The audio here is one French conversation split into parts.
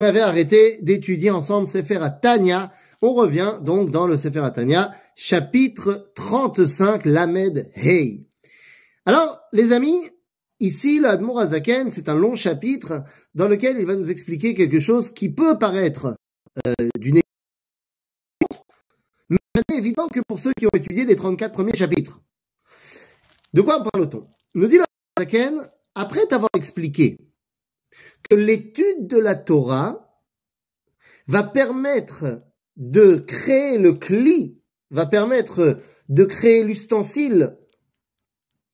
On avait arrêté d'étudier ensemble Sefer Tanya. On revient donc dans le Sefer Tanya, chapitre 35, Lamed Hey. Alors, les amis, ici, l'Admour Azaken, c'est un long chapitre dans lequel il va nous expliquer quelque chose qui peut paraître euh, d'une mais c'est évident que pour ceux qui ont étudié les 34 premiers chapitres. De quoi parle-t-on? Nous dit Azaken, après t'avoir expliqué que l'étude de la Torah va permettre de créer le cli, va permettre de créer l'ustensile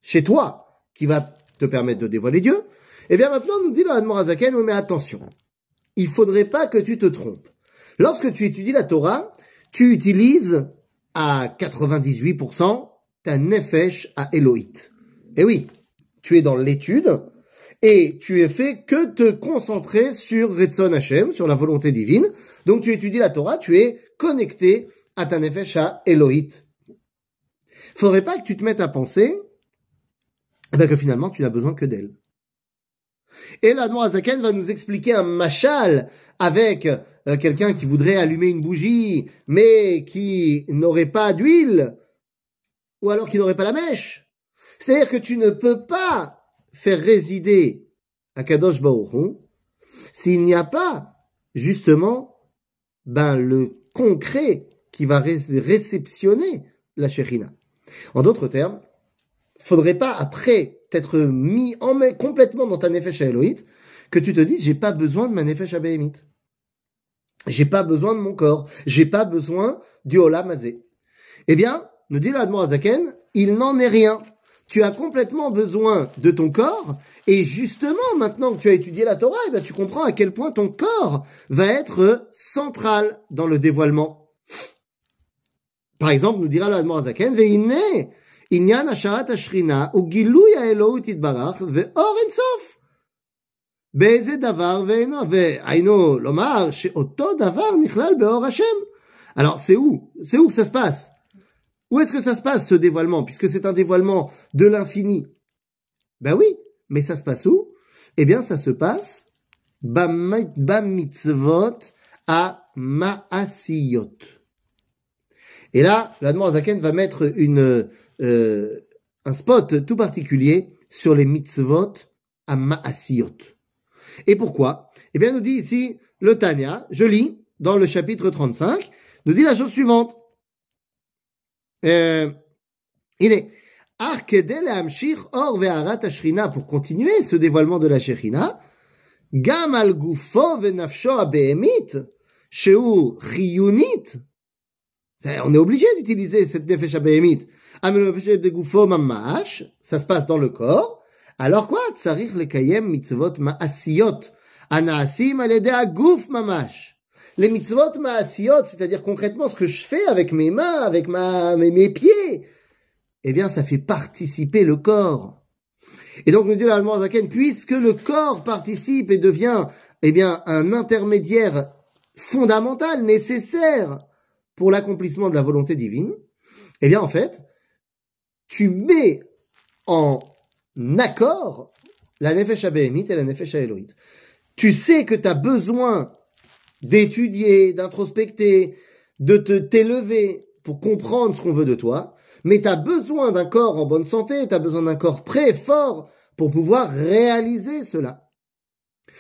chez toi qui va te permettre de dévoiler Dieu. Et eh bien maintenant, nous dit le Hadmorazaken, mais attention, il faudrait pas que tu te trompes. Lorsque tu étudies la Torah, tu utilises à 98% ta nefesh à Elohit. Eh oui, tu es dans l'étude, et tu es fait que te concentrer sur Retzon Hashem, sur la volonté divine. Donc tu étudies la Torah, tu es connecté à ta nefesh Elohit. Faudrait pas que tu te mettes à penser eh ben, que finalement tu n'as besoin que d'elle. Et la Zaken va nous expliquer un machal avec euh, quelqu'un qui voudrait allumer une bougie, mais qui n'aurait pas d'huile, ou alors qui n'aurait pas la mèche. C'est-à-dire que tu ne peux pas faire résider à Kadosh Baruch s'il n'y a pas justement ben le concret qui va réceptionner la Shekhinah. En d'autres termes, faudrait pas après t'être mis en main complètement dans ta nefesh à que tu te dises j'ai pas besoin de ma nefesh à. J'ai pas besoin de mon corps, j'ai pas besoin du Olam Azé. Eh bien, nous dit l'Admor Azaken, il n'en est rien tu as complètement besoin de ton corps, et justement, maintenant que tu as étudié la Torah, eh ben, tu comprends à quel point ton corps va être central dans le dévoilement. Par exemple, nous dira l'Admor Zaken, Ve'ine, inyan asharat ashrina, ou gilui ha'elohut itbarach, ve'or ensof. באיזה דבר ואינו, והיינו לומר שאותו דבר נכלל באור השם. Alors, c'est où C'est où que ça se passe Où est-ce que ça se passe, ce dévoilement, puisque c'est un dévoilement de l'infini? Ben oui, mais ça se passe où? Eh bien, ça se passe bam mitzvot à ma'asiyot. Et là, la Zaken va mettre euh, un spot tout particulier sur les mitzvot à ma'asiyot. Et pourquoi? Eh bien, nous dit ici le Tanya, je lis dans le chapitre 35, nous dit la chose suivante. Euh, il est or pour continuer ce dévoilement de la Shechina, gam al gufo ve'nafsho abehemit, sheu chiyunit. On est obligé d'utiliser cette nefesh abehemit. de gufo mamash, ça se passe dans le corps. Alors quoi? Tsarich lekayem mitzvot ma'asiyot. Anaasim al aguf mamash les mitzvot ma'asiyot, c'est-à-dire concrètement ce que je fais avec mes mains, avec ma, mes, pieds, eh bien, ça fait participer le corps. Et donc, nous dit l'allemand Zaken, puisque le corps participe et devient, eh bien, un intermédiaire fondamental, nécessaire pour l'accomplissement de la volonté divine, eh bien, en fait, tu mets en accord la nefesh et la nefesh Elohit. Tu sais que tu as besoin d'étudier, d'introspecter, de te t'élever pour comprendre ce qu'on veut de toi, mais tu as besoin d'un corps en bonne santé, tu as besoin d'un corps prêt, fort, pour pouvoir réaliser cela.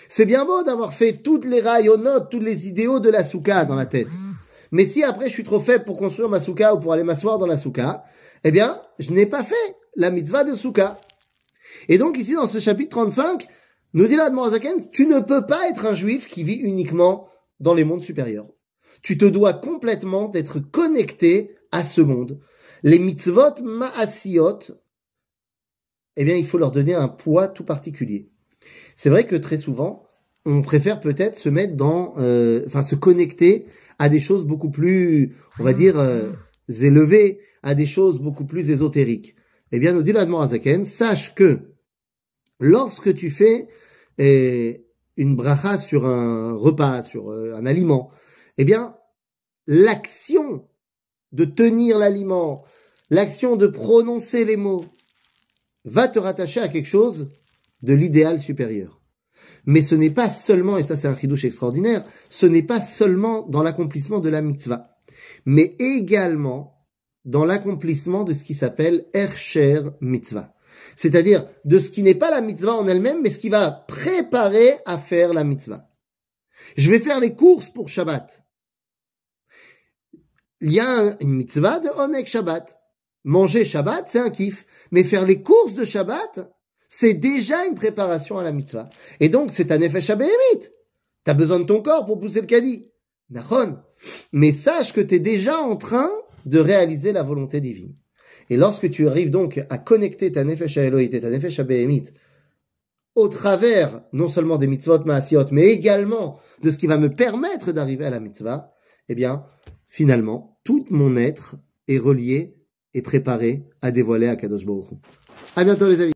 C'est bien beau d'avoir fait toutes les rayonotes, tous les idéaux de la souka dans la tête. Mais si après je suis trop faible pour construire ma souka ou pour aller m'asseoir dans la souka, eh bien, je n'ai pas fait la mitzvah de souka. Et donc ici, dans ce chapitre 35, nous dit la Zaken, tu ne peux pas être un juif qui vit uniquement dans les mondes supérieurs. Tu te dois complètement d'être connecté à ce monde. Les mitzvot ma'asiot, eh bien, il faut leur donner un poids tout particulier. C'est vrai que très souvent, on préfère peut-être se mettre dans, euh, enfin, se connecter à des choses beaucoup plus, on va dire, euh, élevées, à des choses beaucoup plus ésotériques. Eh bien, nous dit l'Admorazaken, sache que lorsque tu fais eh, une bracha sur un repas, sur euh, un aliment, eh bien, l'action de tenir l'aliment, l'action de prononcer les mots, va te rattacher à quelque chose de l'idéal supérieur. Mais ce n'est pas seulement, et ça c'est un chidouche extraordinaire, ce n'est pas seulement dans l'accomplissement de la mitzvah, mais également dans l'accomplissement de ce qui s'appelle Ercher Mitzvah. C'est-à-dire de ce qui n'est pas la mitzvah en elle-même, mais ce qui va préparer à faire la mitzvah. Je vais faire les courses pour Shabbat. Il y a une mitzvah de Onek Shabbat. Manger Shabbat, c'est un kiff. Mais faire les courses de Shabbat, c'est déjà une préparation à la mitzvah. Et donc, c'est un effet Tu T'as besoin de ton corps pour pousser le caddie. Nachon. Mais sache que tu es déjà en train de réaliser la volonté divine. Et lorsque tu arrives donc à connecter ta nefesh Elohit et ta nefesh Behemit au travers non seulement des mitzvot maasiot, mais également de ce qui va me permettre d'arriver à la mitzvah, eh bien, finalement, tout mon être est relié et préparé à dévoiler à Kadosh Baruch À bientôt les amis.